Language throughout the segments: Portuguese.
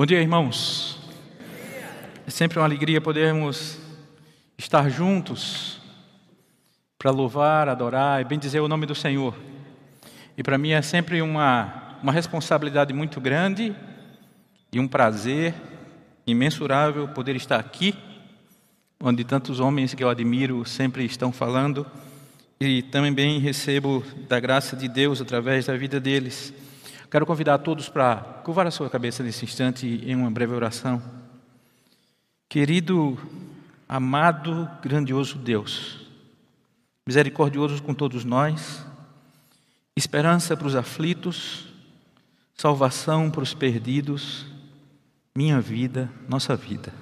Bom dia, irmãos. É sempre uma alegria podermos estar juntos para louvar, adorar e bendizer o nome do Senhor. E para mim é sempre uma, uma responsabilidade muito grande e um prazer imensurável poder estar aqui, onde tantos homens que eu admiro sempre estão falando, e também recebo da graça de Deus através da vida deles. Quero convidar todos para curvar a sua cabeça nesse instante em uma breve oração. Querido, amado, grandioso Deus, misericordioso com todos nós, esperança para os aflitos, salvação para os perdidos, minha vida, nossa vida.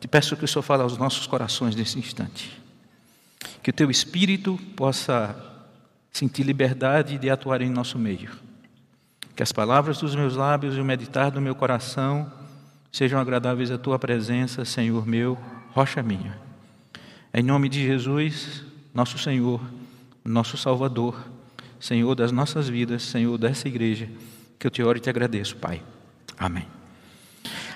Te peço que o Senhor fale aos nossos corações nesse instante. Que o teu espírito possa sentir liberdade de atuar em nosso meio que as palavras dos meus lábios e o meditar do meu coração sejam agradáveis à tua presença, Senhor meu, rocha minha. Em nome de Jesus, nosso Senhor, nosso Salvador, Senhor das nossas vidas, Senhor dessa igreja, que eu te oro e te agradeço, Pai. Amém.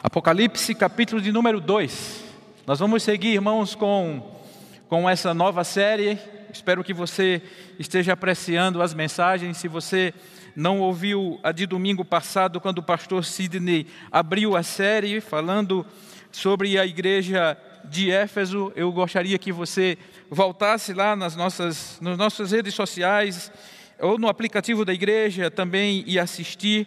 Apocalipse, capítulo de número 2. Nós vamos seguir, irmãos, com, com essa nova série. Espero que você esteja apreciando as mensagens. Se você não ouviu a de domingo passado, quando o pastor Sidney abriu a série falando sobre a igreja de Éfeso, eu gostaria que você voltasse lá nas nossas, nas nossas redes sociais ou no aplicativo da igreja também e assistir.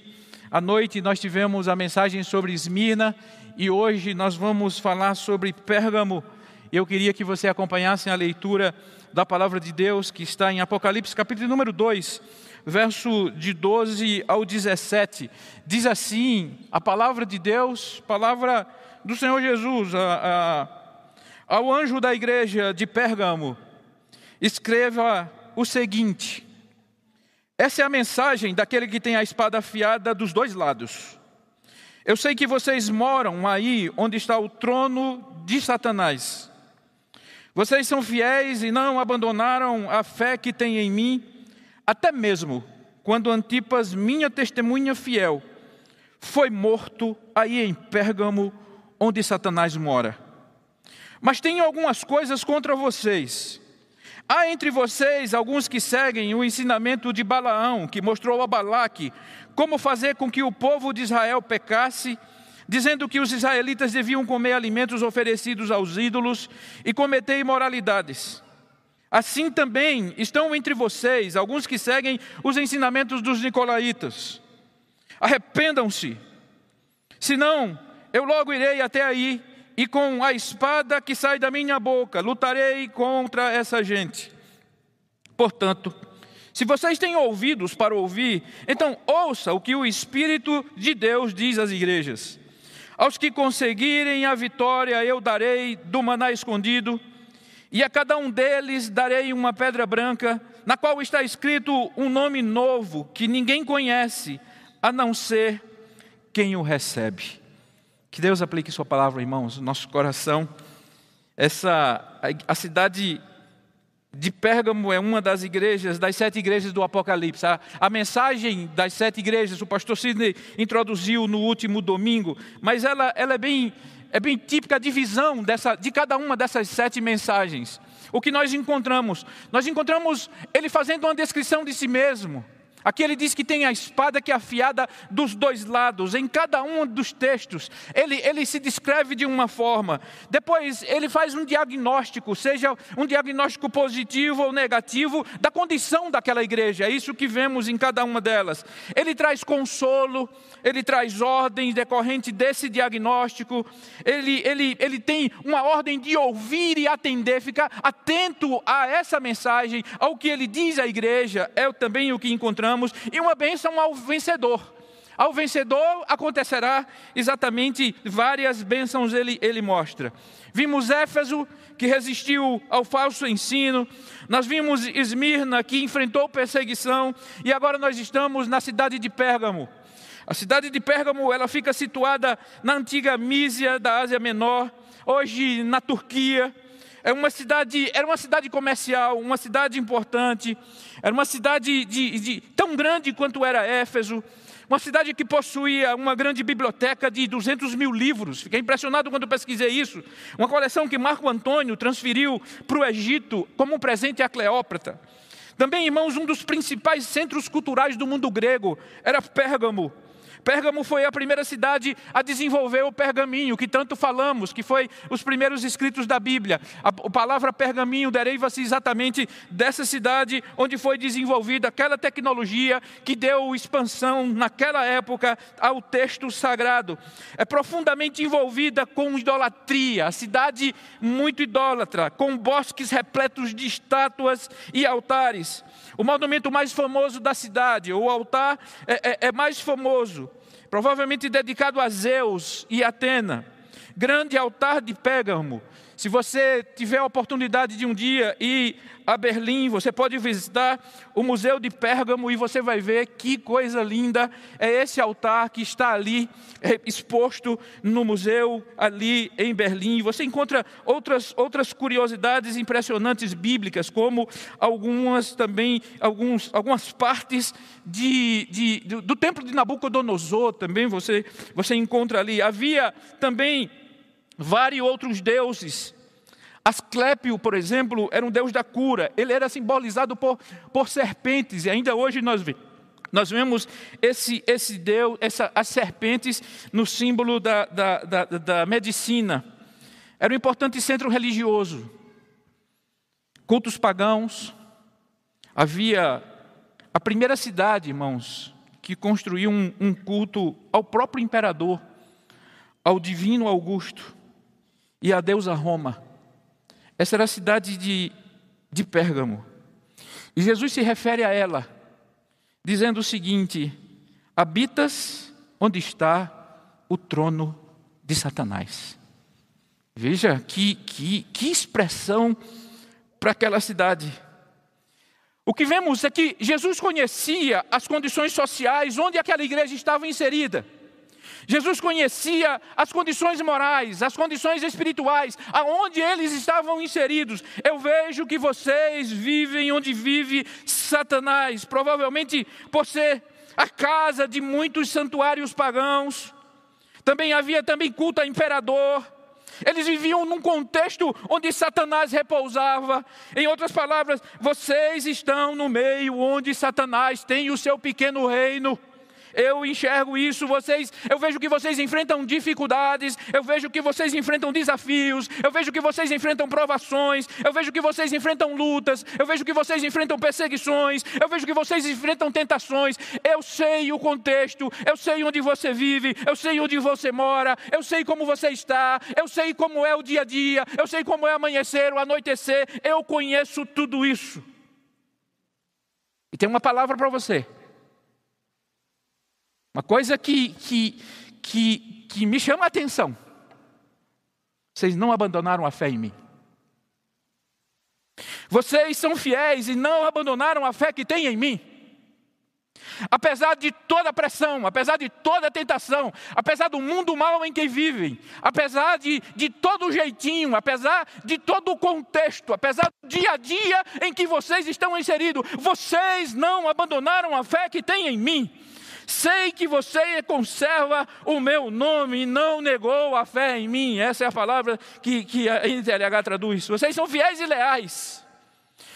À noite nós tivemos a mensagem sobre Esmirna e hoje nós vamos falar sobre Pérgamo. Eu queria que você acompanhasse a leitura da palavra de Deus que está em Apocalipse, capítulo número 2 verso de 12 ao 17. Diz assim: a palavra de Deus, palavra do Senhor Jesus, a, a, ao anjo da igreja de Pérgamo, escreva o seguinte: essa é a mensagem daquele que tem a espada afiada dos dois lados. Eu sei que vocês moram aí onde está o trono de Satanás. Vocês são fiéis e não abandonaram a fé que têm em mim até mesmo quando Antipas, minha testemunha fiel, foi morto aí em Pérgamo, onde Satanás mora. Mas tenho algumas coisas contra vocês. Há entre vocês alguns que seguem o ensinamento de Balaão, que mostrou a Balaque como fazer com que o povo de Israel pecasse, dizendo que os israelitas deviam comer alimentos oferecidos aos ídolos e cometer imoralidades. Assim também estão entre vocês alguns que seguem os ensinamentos dos nicolaítas. Arrependam-se, senão eu logo irei até aí e com a espada que sai da minha boca lutarei contra essa gente. Portanto, se vocês têm ouvidos para ouvir, então ouça o que o Espírito de Deus diz às igrejas. Aos que conseguirem a vitória, eu darei do maná escondido e a cada um deles darei uma pedra branca, na qual está escrito um nome novo que ninguém conhece, a não ser quem o recebe. Que Deus aplique Sua palavra, irmãos, no nosso coração. Essa, a, cidade de Pérgamo é uma das igrejas, das sete igrejas do Apocalipse. A, a, mensagem das sete igrejas, o pastor Sidney introduziu no último domingo, mas ela, ela é bem é bem típica a divisão dessa, de cada uma dessas sete mensagens. O que nós encontramos? Nós encontramos ele fazendo uma descrição de si mesmo. Aqui ele diz que tem a espada que é afiada dos dois lados, em cada um dos textos. Ele, ele se descreve de uma forma. Depois ele faz um diagnóstico, seja um diagnóstico positivo ou negativo, da condição daquela igreja. É isso que vemos em cada uma delas. Ele traz consolo, ele traz ordem decorrente desse diagnóstico. Ele, ele, ele tem uma ordem de ouvir e atender, ficar atento a essa mensagem, ao que ele diz à igreja. É também o que encontramos e uma bênção ao vencedor. Ao vencedor acontecerá exatamente várias bênçãos, ele, ele mostra. Vimos Éfeso, que resistiu ao falso ensino, nós vimos Esmirna, que enfrentou perseguição, e agora nós estamos na cidade de Pérgamo. A cidade de Pérgamo ela fica situada na antiga Mísia da Ásia Menor, hoje na Turquia. É uma cidade, era uma cidade comercial, uma cidade importante, era uma cidade de, de, tão grande quanto era Éfeso, uma cidade que possuía uma grande biblioteca de 200 mil livros. Fiquei impressionado quando pesquisei isso. Uma coleção que Marco Antônio transferiu para o Egito como um presente a Cleópatra. Também, irmãos, um dos principais centros culturais do mundo grego era Pérgamo. Pérgamo foi a primeira cidade a desenvolver o pergaminho, que tanto falamos, que foi os primeiros escritos da Bíblia. A, palavra pergaminho deriva-se exatamente dessa cidade onde foi desenvolvida aquela tecnologia que deu expansão naquela época ao texto sagrado. É profundamente envolvida com idolatria, a cidade muito idólatra, com bosques repletos de estátuas e altares. O monumento mais famoso da cidade, o altar é, é, é mais famoso, provavelmente dedicado a Zeus e Atena. Grande altar de Pérgamo, se você tiver a oportunidade de um dia ir a Berlim, você pode visitar o Museu de Pérgamo e você vai ver que coisa linda é esse altar que está ali é, exposto no museu ali em Berlim. Você encontra outras, outras curiosidades impressionantes bíblicas, como algumas também, alguns, algumas partes de, de, do, do templo de Nabucodonosor também você, você encontra ali. Havia também vários outros deuses. Asclépio, por exemplo, era um deus da cura. Ele era simbolizado por, por serpentes. E ainda hoje nós. Nós vemos esse, esse Deus, essa, as serpentes no símbolo da, da, da, da medicina. Era um importante centro religioso. Cultos pagãos. Havia a primeira cidade, irmãos, que construiu um, um culto ao próprio imperador, ao divino Augusto e a deusa Roma. Essa era a cidade de, de Pérgamo. E Jesus se refere a ela, dizendo o seguinte: Habitas onde está o trono de Satanás. Veja que, que, que expressão para aquela cidade. O que vemos é que Jesus conhecia as condições sociais onde aquela igreja estava inserida. Jesus conhecia as condições morais, as condições espirituais, aonde eles estavam inseridos. Eu vejo que vocês vivem onde vive Satanás, provavelmente por ser a casa de muitos santuários pagãos. Também havia também culto a imperador. Eles viviam num contexto onde Satanás repousava. Em outras palavras, vocês estão no meio onde Satanás tem o seu pequeno reino. Eu enxergo isso, vocês, eu vejo que vocês enfrentam dificuldades, eu vejo que vocês enfrentam desafios, eu vejo que vocês enfrentam provações, eu vejo que vocês enfrentam lutas, eu vejo que vocês enfrentam perseguições, eu vejo que vocês enfrentam tentações. Eu sei o contexto, eu sei onde você vive, eu sei onde você mora, eu sei como você está, eu sei como é o dia a dia, eu sei como é amanhecer, o anoitecer, eu conheço tudo isso. E tem uma palavra para você. Uma coisa que, que, que, que me chama a atenção. Vocês não abandonaram a fé em mim. Vocês são fiéis e não abandonaram a fé que têm em mim. Apesar de toda a pressão, apesar de toda a tentação, apesar do mundo mal em que vivem, apesar de, de todo o jeitinho, apesar de todo o contexto, apesar do dia a dia em que vocês estão inseridos, vocês não abandonaram a fé que têm em mim. Sei que você conserva o meu nome e não negou a fé em mim. Essa é a palavra que, que a NTLH traduz. Vocês são fiéis e leais.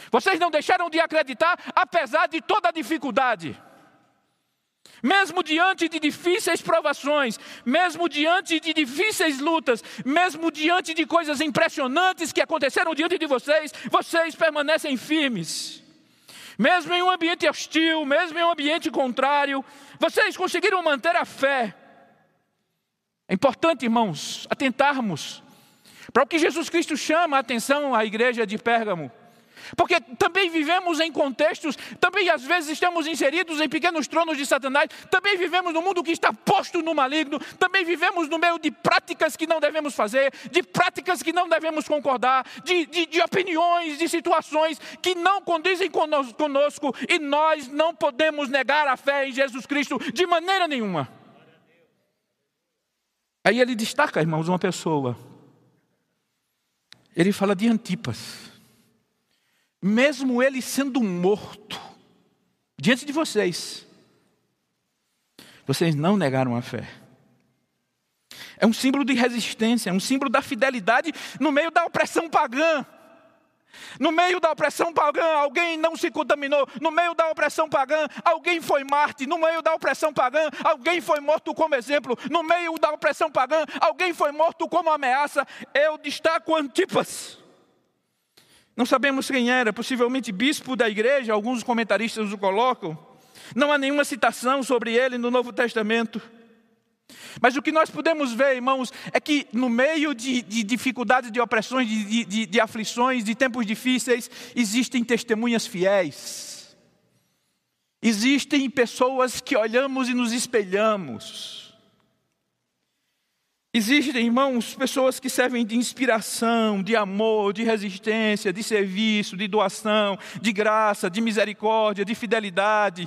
Vocês não deixaram de acreditar, apesar de toda a dificuldade. Mesmo diante de difíceis provações, mesmo diante de difíceis lutas, mesmo diante de coisas impressionantes que aconteceram diante de vocês, vocês permanecem firmes. Mesmo em um ambiente hostil, mesmo em um ambiente contrário, vocês conseguiram manter a fé. É importante, irmãos, atentarmos para o que Jesus Cristo chama a atenção à igreja de Pérgamo. Porque também vivemos em contextos, também às vezes estamos inseridos em pequenos tronos de Satanás, também vivemos no mundo que está posto no maligno, também vivemos no meio de práticas que não devemos fazer, de práticas que não devemos concordar, de, de, de opiniões, de situações que não condizem conosco, e nós não podemos negar a fé em Jesus Cristo de maneira nenhuma. Aí ele destaca, irmãos, uma pessoa. Ele fala de Antipas mesmo ele sendo morto, diante de vocês, Vocês não negaram a fé. É um símbolo de resistência, é um símbolo da fidelidade no meio da opressão pagã. No meio da opressão pagã, alguém não se contaminou. No meio da opressão pagã, alguém foi Marte. No meio da opressão pagã, alguém foi morto como exemplo. No meio da opressão pagã, alguém foi morto como ameaça. Eu destaco Antipas. Não sabemos quem era, possivelmente bispo da igreja, alguns comentaristas o colocam. Não há nenhuma citação sobre ele no Novo Testamento. Mas o que nós podemos ver, irmãos, é que no meio de, de dificuldades, de opressões, de, de, de aflições, de tempos difíceis, existem testemunhas fiéis. Existem pessoas que olhamos e nos espelhamos. Existem, irmãos, pessoas que servem de inspiração, de amor, de resistência, de serviço, de doação, de graça, de misericórdia, de fidelidade,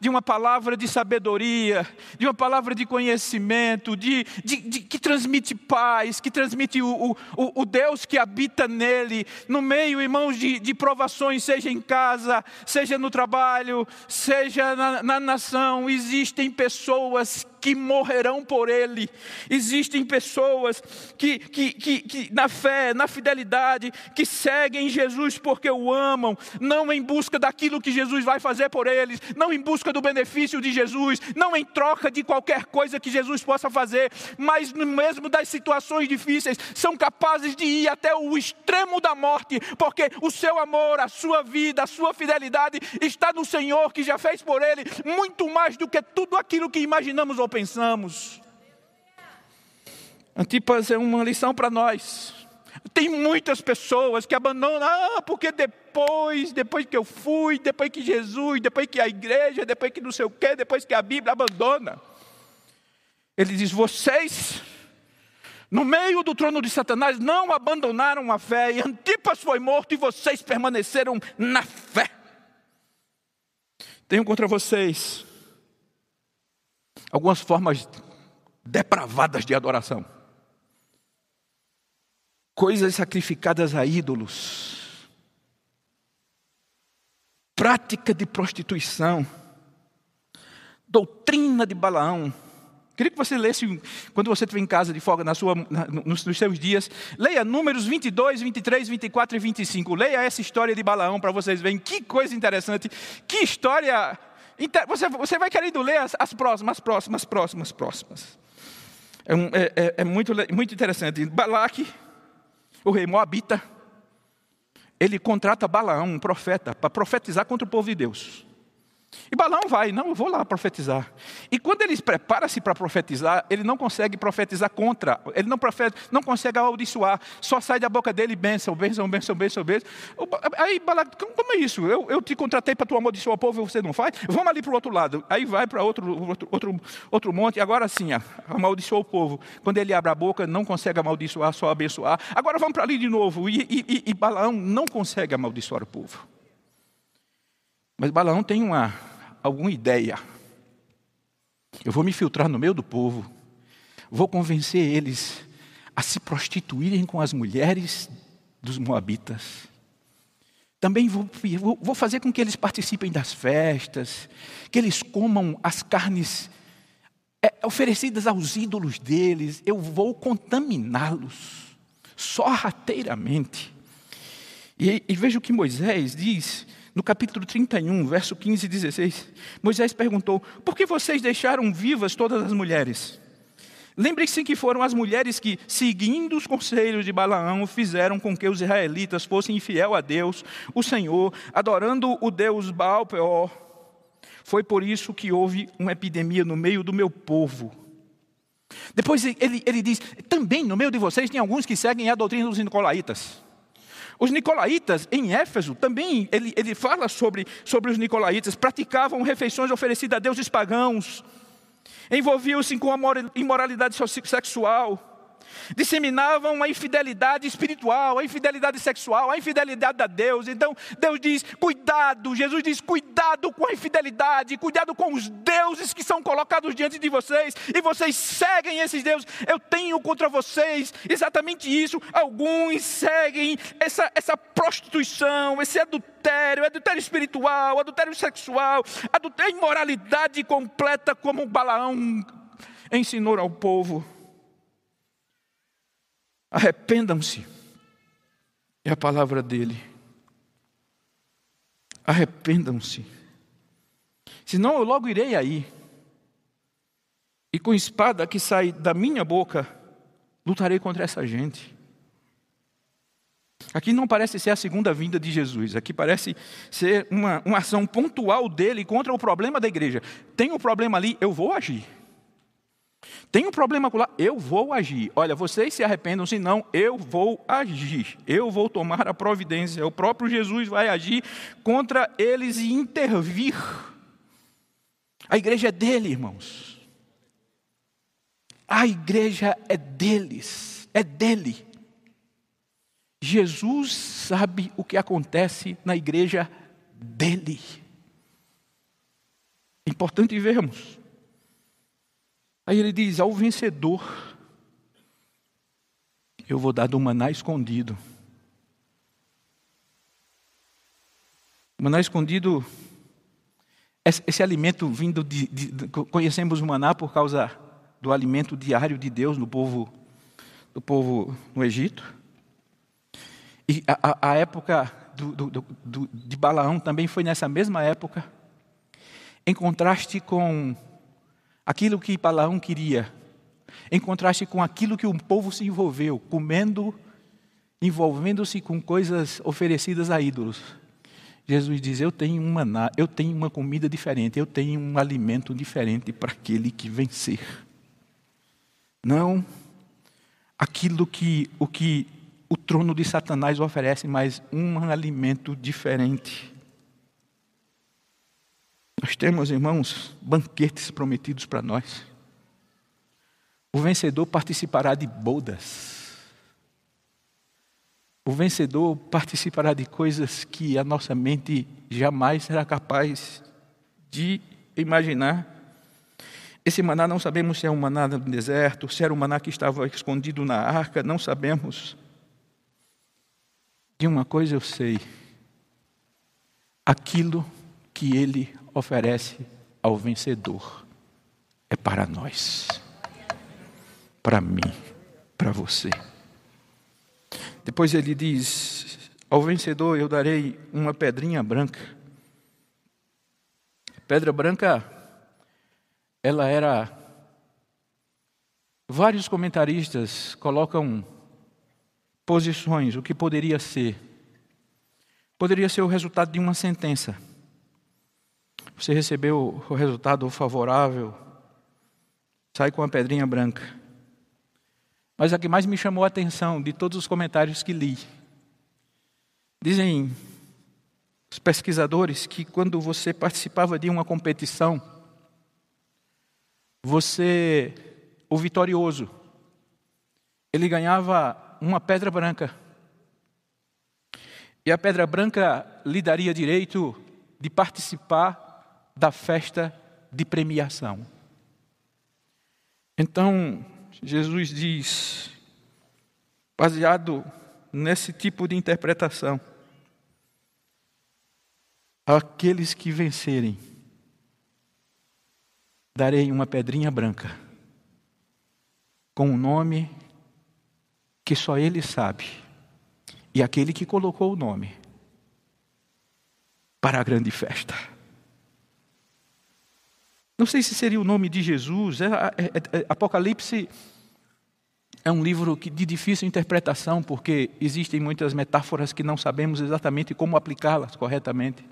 de uma palavra de sabedoria, de uma palavra de conhecimento, de, de, de que transmite paz, que transmite o, o, o, Deus que habita nele, no meio, irmãos, de, de provações, seja em casa, seja no trabalho, seja na, na nação. Existem pessoas que morrerão por ele. Existem pessoas que, que, que, que, na fé, na fidelidade, que seguem Jesus porque o amam, não em busca daquilo que Jesus vai fazer por eles, não em busca do benefício de Jesus, não em troca de qualquer coisa que Jesus possa fazer, mas mesmo das situações difíceis, são capazes de ir até o extremo da morte, porque o seu amor, a sua vida, a sua fidelidade está no Senhor que já fez por ele muito mais do que tudo aquilo que imaginamos ou pensamos. Antipas é uma lição para nós. Tem muitas pessoas que abandonam, ah, porque depois, depois que eu fui, depois que Jesus, depois que a igreja, depois que não sei o quê, depois que a Bíblia abandona. Ele diz: vocês, no meio do trono de Satanás, não abandonaram a fé, e Antipas foi morto e vocês permaneceram na fé. Tenho contra vocês algumas formas depravadas de adoração. Coisas sacrificadas a ídolos. Prática de prostituição. Doutrina de Balaão. Queria que você lesse, quando você estiver em casa de folga, na sua, na, nos, nos, seus dias, leia números 22, 23, 24 e 25. Leia essa história de Balaão para vocês verem que coisa interessante, que história você, você vai querendo ler as, as próximas, próximas, próximas, próximas. É, é, é, é muito, muito interessante. Balaque, o rei Moabita, ele contrata Balaão, um profeta, para profetizar contra o povo de Deus. E Balaão vai, não, eu vou lá profetizar. E quando ele prepara-se para profetizar, ele não consegue profetizar contra, ele não, profeta, não consegue amaldiçoar, só sai da boca dele bênção, bênção, bênção, bênção, bênção. Aí Balaão, como é isso? Eu, eu te contratei para tu amaldiçoar o povo e você não faz? Vamos ali para o outro lado. Aí vai para outro, outro, outro, outro monte, agora sim, amaldiçoou o povo. Quando ele abre a boca, não consegue amaldiçoar, só abençoar. Agora vamos para ali de novo. E, e, e Balaão não consegue amaldiçoar o povo. Mas Balaão tem uma, alguma ideia. Eu vou me filtrar no meio do povo, vou convencer eles a se prostituírem com as mulheres dos Moabitas. Também vou, vou fazer com que eles participem das festas, que eles comam as carnes é, oferecidas aos ídolos deles. Eu vou contaminá-los sorrateiramente. E, e veja o que Moisés diz no capítulo 31, verso 15 e 16, Moisés perguntou: Por que vocês deixaram vivas todas as mulheres? Lembre-se que foram as mulheres que, seguindo os conselhos de Balaão, fizeram com que os israelitas fossem infiel a Deus, o Senhor, adorando o Deus Baal Peor. Foi por isso que houve uma epidemia no meio do meu povo. Depois ele, ele diz: também no meio de vocês tem alguns que seguem a doutrina dos nicolaítas. Os nicolaítas, em Éfeso, também ele, ele fala sobre, sobre os nicolaítas, praticavam refeições oferecidas a deuses pagãos, envolviam-se com a imoralidade sexual, disseminavam a infidelidade espiritual, a infidelidade sexual, a infidelidade a Deus. Então, Deus diz: cuidado, Jesus diz: cuidado com a infidelidade, cuidado com os deuses que são colocados diante de vocês, e vocês seguem esses deuses. Eu tenho contra vocês exatamente isso. Alguns seguem essa, essa prostituição, esse adultério, adultério espiritual, adultério sexual, adultério, imoralidade completa, como Balaão ensinou ao povo. Arrependam-se. É a palavra dele. Arrependam-se. Senão eu logo irei aí. E com espada que sai da minha boca, lutarei contra essa gente. Aqui não parece ser a segunda vinda de Jesus, aqui parece ser uma, uma ação pontual dele contra o problema da igreja. Tem um problema ali, eu vou agir. Tem um problema lá, eu vou agir. Olha, vocês se arrependam, senão eu vou agir. Eu vou tomar a providência. O próprio Jesus vai agir contra eles e intervir. A igreja é dele, irmãos. A igreja é deles, é dele. Jesus sabe o que acontece na igreja dele. Importante vermos. Aí ele diz: Ao vencedor, eu vou dar do maná escondido. O maná escondido, esse, esse alimento vindo de, de, Conhecemos o maná por causa do alimento diário de Deus no povo, do povo no Egito. E a, a época do, do, do, de Balaão também foi nessa mesma época, em contraste com aquilo que Balaão queria, em contraste com aquilo que o povo se envolveu, comendo, envolvendo-se com coisas oferecidas a ídolos. Jesus diz: Eu tenho uma, eu tenho uma comida diferente, eu tenho um alimento diferente para aquele que vencer. Não aquilo que o que o trono de Satanás oferece, mas um alimento diferente. Nós temos, irmãos, banquetes prometidos para nós. O vencedor participará de bodas. O vencedor participará de coisas que a nossa mente jamais será capaz de imaginar. Esse maná não sabemos se é um maná no deserto, se era um maná que estava escondido na arca, não sabemos. De uma coisa eu sei: aquilo que ele oferece ao vencedor é para nós, para mim, para você. Depois ele diz: Ao vencedor eu darei uma pedrinha branca. Pedra branca, ela era. Vários comentaristas colocam posições, o que poderia ser. Poderia ser o resultado de uma sentença. Você recebeu o resultado favorável, sai com a pedrinha branca. Mas a que mais me chamou a atenção de todos os comentários que li, dizem os pesquisadores que quando você participava de uma competição, você, o vitorioso, ele ganhava uma pedra branca. E a pedra branca lhe daria direito de participar da festa de premiação. Então, Jesus diz, baseado nesse tipo de interpretação, aqueles que vencerem, darei uma pedrinha branca, com um nome que só ele sabe, e aquele que colocou o nome para a grande festa. Não sei se seria o nome de Jesus. É, é, é, é, Apocalipse é um livro que, de difícil interpretação, porque existem muitas metáforas que não sabemos exatamente como aplicá-las corretamente.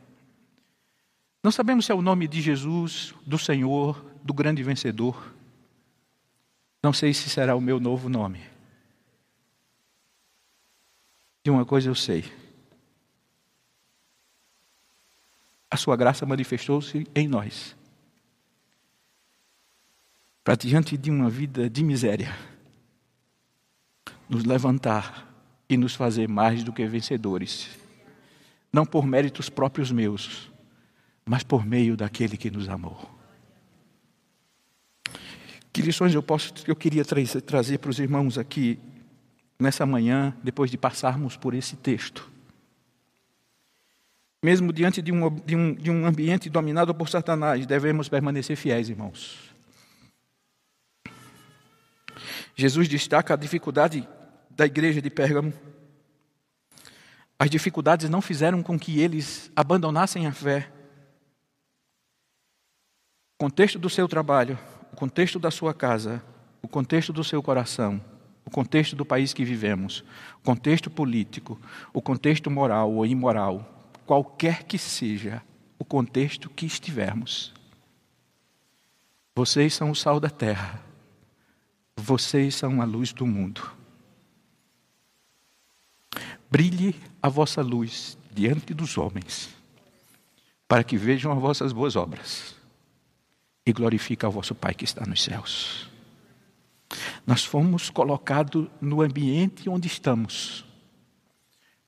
Não sabemos se é o nome de Jesus, do Senhor, do grande vencedor. Não sei se será o meu novo nome. De uma coisa eu sei. A sua graça manifestou-se em nós para diante de uma vida de miséria, nos levantar e nos fazer mais do que vencedores, não por méritos próprios meus, mas por meio daquele que nos amou. Que lições eu posso, eu queria trazer, trazer para os irmãos aqui nessa manhã, depois de passarmos por esse texto? Mesmo diante de um, de um, de um ambiente dominado por Satanás, devemos permanecer fiéis, irmãos. Jesus destaca a dificuldade da igreja de Pérgamo. As dificuldades não fizeram com que eles abandonassem a fé. O contexto do seu trabalho, o contexto da sua casa, o contexto do seu coração, o contexto do país que vivemos, o contexto político, o contexto moral ou imoral, qualquer que seja o contexto que estivermos. Vocês são o sal da terra. Vocês são a luz do mundo. Brilhe a vossa luz diante dos homens, para que vejam as vossas boas obras e glorifique ao vosso Pai que está nos céus. Nós fomos colocados no ambiente onde estamos,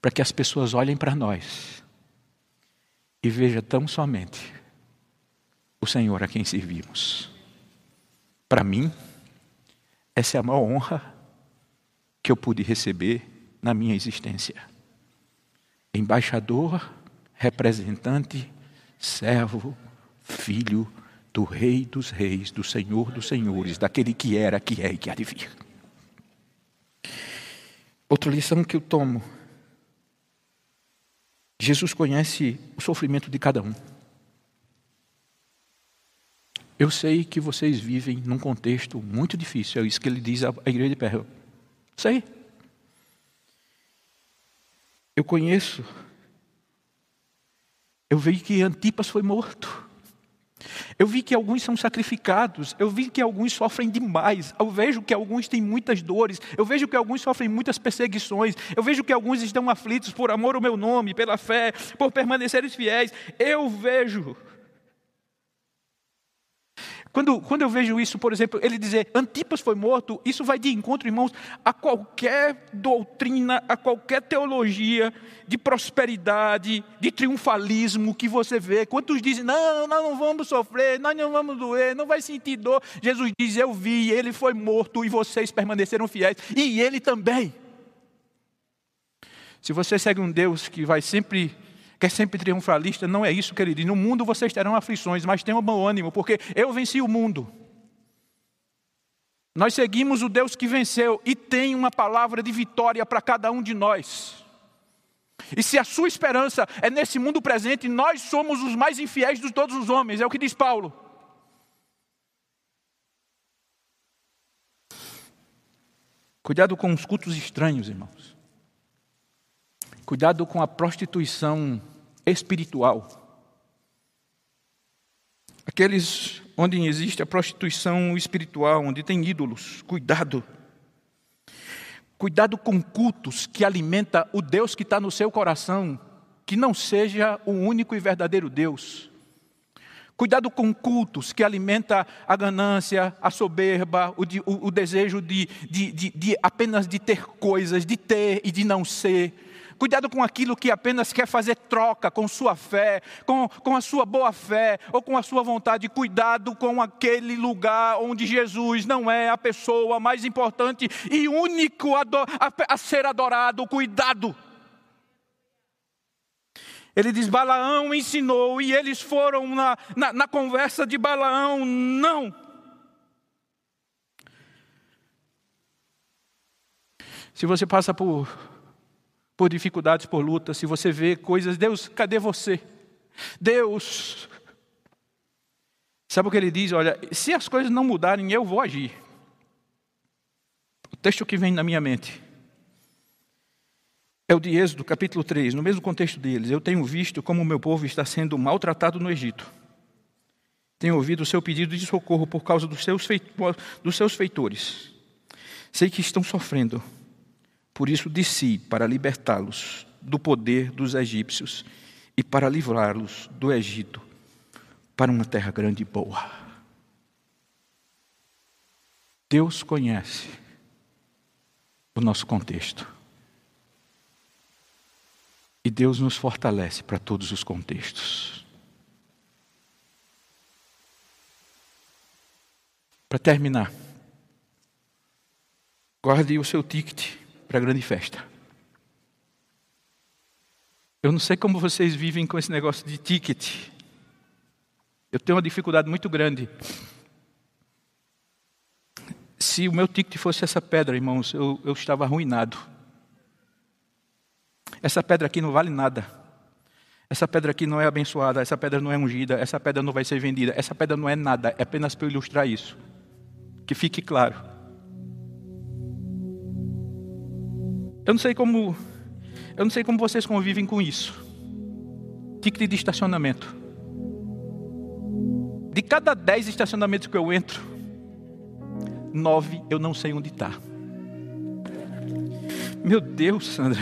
para que as pessoas olhem para nós e vejam tão somente o Senhor a quem servimos. Para mim, essa é a maior honra que eu pude receber na minha existência. Embaixador, representante, servo, filho do Rei dos Reis, do Senhor dos Senhores, daquele que era, que é e que há de vir. Outra lição que eu tomo: Jesus conhece o sofrimento de cada um. Eu sei que vocês vivem num contexto muito difícil, é isso que ele diz à igreja de Pérgamo. Sei. Eu conheço. Eu vi que Antipas foi morto. Eu vi que alguns são sacrificados, eu vi que alguns sofrem demais, eu vejo que alguns têm muitas dores, eu vejo que alguns sofrem muitas perseguições, eu vejo que alguns estão aflitos por amor ao meu nome, pela fé, por permanecerem fiéis. Eu vejo. Quando, quando eu vejo isso, por exemplo, ele dizer Antipas foi morto, isso vai de encontro, irmãos, a qualquer doutrina, a qualquer teologia de prosperidade, de triunfalismo que você vê. Quantos dizem, não, nós não vamos sofrer, nós não vamos doer, não vai sentir dor. Jesus diz, eu vi, ele foi morto e vocês permaneceram fiéis, e ele também. Se você segue um Deus que vai sempre que é sempre triunfalista, não é isso que ele diz. No mundo vocês terão aflições, mas tenham bom ânimo, porque eu venci o mundo. Nós seguimos o Deus que venceu e tem uma palavra de vitória para cada um de nós. E se a sua esperança é nesse mundo presente, nós somos os mais infiéis de todos os homens, é o que diz Paulo. Cuidado com os cultos estranhos, irmãos. Cuidado com a prostituição espiritual. Aqueles onde existe a prostituição espiritual, onde tem ídolos, cuidado. Cuidado com cultos que alimenta o Deus que está no seu coração, que não seja o único e verdadeiro Deus. Cuidado com cultos que alimenta a ganância, a soberba, o, o, o desejo de, de, de, de apenas de ter coisas, de ter e de não ser. Cuidado com aquilo que apenas quer fazer troca com sua fé, com, com a sua boa fé ou com a sua vontade. Cuidado com aquele lugar onde Jesus não é a pessoa mais importante e único a, a, a ser adorado. Cuidado. Ele diz: Balaão ensinou e eles foram na, na, na conversa de Balaão. Não. Se você passa por por dificuldades, por lutas, se você vê coisas, Deus, cadê você? Deus. Sabe o que ele diz? Olha, se as coisas não mudarem, eu vou agir. O texto que vem na minha mente é o de Êxodo, capítulo 3, no mesmo contexto deles. Eu tenho visto como o meu povo está sendo maltratado no Egito. Tenho ouvido o seu pedido de socorro por causa dos seus, feitores. Sei que estão sofrendo por isso desci para libertá-los do poder dos egípcios e para livrá-los do Egito para uma terra grande e boa. Deus conhece o nosso contexto. E Deus nos fortalece para todos os contextos. Para terminar, guarde o seu ticket para a grande festa. Eu não sei como vocês vivem com esse negócio de ticket. Eu tenho uma dificuldade muito grande. Se o meu ticket fosse essa pedra, irmãos, eu, eu estava arruinado. Essa pedra aqui não vale nada. Essa pedra aqui não é abençoada, essa pedra não é ungida, essa pedra não vai ser vendida, essa pedra não é nada, é apenas para ilustrar isso. Que fique claro. Eu não sei como eu não sei como vocês convivem com isso. Ticket de estacionamento. De cada dez estacionamentos que eu entro, nove eu não sei onde está. Meu Deus, Sandra.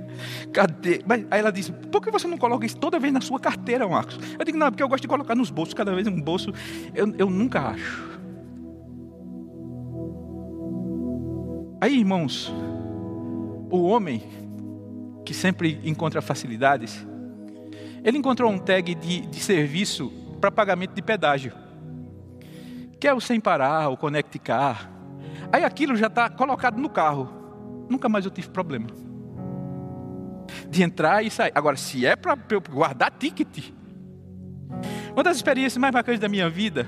Cadê? Mas, aí ela disse: por que você não coloca isso toda vez na sua carteira, Marcos? Eu digo: não, porque eu gosto de colocar nos bolsos, cada vez um bolso. Eu, eu nunca acho. Aí, irmãos, o homem que sempre encontra facilidades, ele encontrou um tag de, de serviço para pagamento de pedágio, que é o sem parar, o Connect Car. Aí aquilo já está colocado no carro. Nunca mais eu tive problema de entrar e sair. Agora, se é para guardar ticket, uma das experiências mais bacanas da minha vida,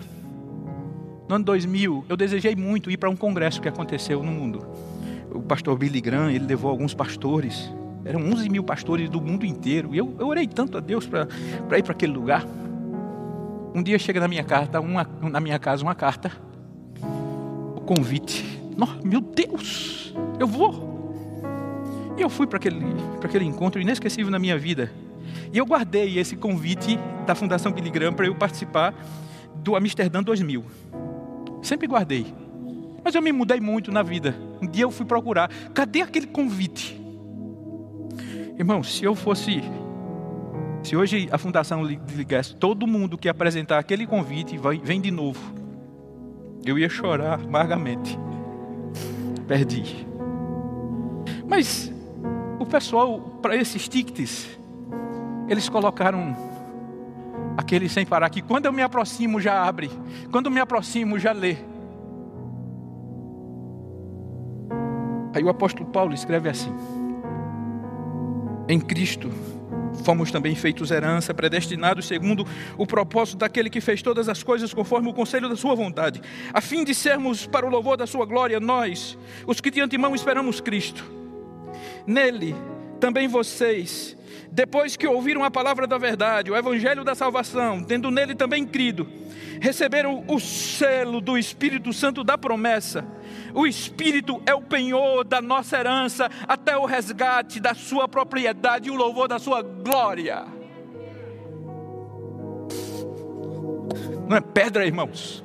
no ano 2000, eu desejei muito ir para um congresso que aconteceu no mundo. O pastor Billy Graham, ele levou alguns pastores, eram 11 mil pastores do mundo inteiro, e eu, eu orei tanto a Deus para ir para aquele lugar. Um dia chega na minha carta, uma, na minha casa, uma carta, o convite. Oh, meu Deus, eu vou. E eu fui para aquele, aquele encontro inesquecível na minha vida. E eu guardei esse convite da Fundação Billy Graham para eu participar do Amsterdã 2000. Sempre guardei. Mas eu me mudei muito na vida. Um dia eu fui procurar. Cadê aquele convite? Irmão, se eu fosse. Se hoje a Fundação ligasse todo mundo que apresentar aquele convite, vai, vem de novo. Eu ia chorar amargamente. Perdi. Mas o pessoal, para esses tickets, eles colocaram aquele sem parar, que quando eu me aproximo já abre, quando eu me aproximo já lê. Aí o apóstolo Paulo escreve assim: Em Cristo fomos também feitos herança, predestinados segundo o propósito daquele que fez todas as coisas conforme o conselho da sua vontade, a fim de sermos para o louvor da sua glória, nós, os que de antemão esperamos Cristo. Nele, também vocês, depois que ouviram a palavra da verdade, o evangelho da salvação, tendo nele também crido, receberam o selo do Espírito Santo da promessa. O Espírito é o penhor da nossa herança até o resgate da sua propriedade e o louvor da sua glória. Não é pedra, irmãos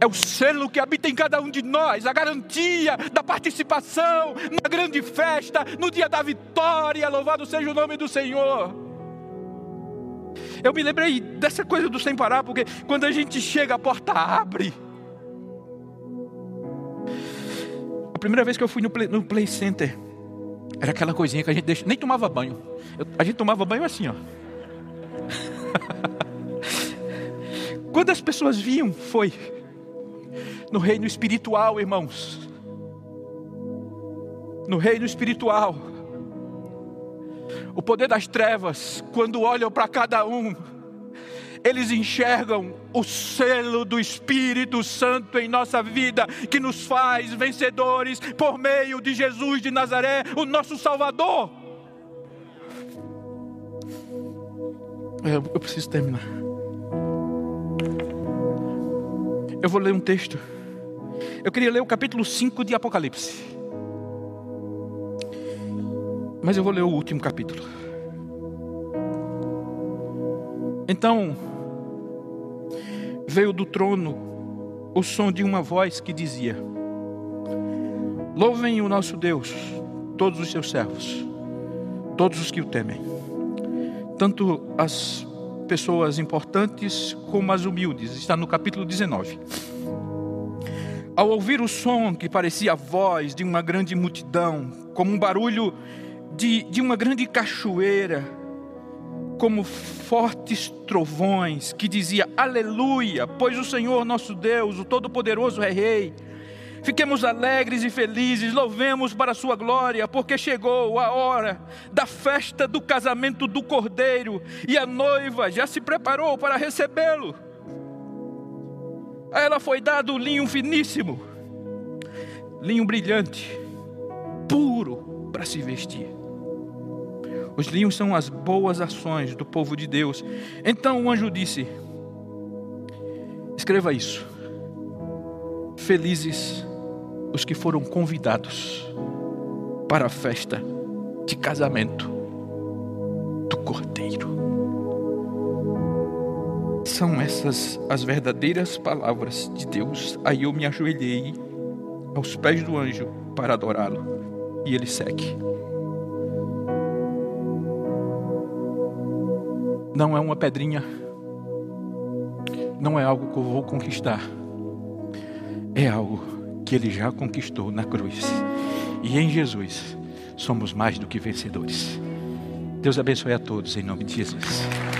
é o selo que habita em cada um de nós, a garantia da participação na grande festa, no dia da vitória. Louvado seja o nome do Senhor. Eu me lembrei dessa coisa do sem parar, porque quando a gente chega, a porta abre. A primeira vez que eu fui no Play, no play Center, era aquela coisinha que a gente deixa, nem tomava banho. Eu, a gente tomava banho assim, ó. Quando as pessoas viam, foi no reino espiritual, irmãos. No reino espiritual. O poder das trevas, quando olham para cada um, eles enxergam o selo do Espírito Santo em nossa vida, que nos faz vencedores por meio de Jesus de Nazaré, o nosso Salvador. Eu, eu preciso terminar. Eu vou ler um texto eu queria ler o capítulo 5 de Apocalipse. Mas eu vou ler o último capítulo. Então, veio do trono o som de uma voz que dizia: Louvem o nosso Deus, todos os seus servos, todos os que o temem, tanto as pessoas importantes como as humildes. Está no capítulo 19. Ao ouvir o som que parecia a voz de uma grande multidão, como um barulho de, de uma grande cachoeira, como fortes trovões, que dizia: Aleluia, pois o Senhor nosso Deus, o Todo-Poderoso é Rei. Fiquemos alegres e felizes, louvemos para a sua glória, porque chegou a hora da festa do casamento do Cordeiro e a noiva já se preparou para recebê-lo. A ela foi dado linho finíssimo, linho brilhante, puro para se vestir. Os linhos são as boas ações do povo de Deus. Então o anjo disse: Escreva isso. Felizes os que foram convidados para a festa de casamento do Cordeiro. São essas as verdadeiras palavras de Deus. Aí eu me ajoelhei aos pés do anjo para adorá-lo. E ele segue. Não é uma pedrinha, não é algo que eu vou conquistar, é algo que ele já conquistou na cruz. E em Jesus somos mais do que vencedores. Deus abençoe a todos em nome de Jesus.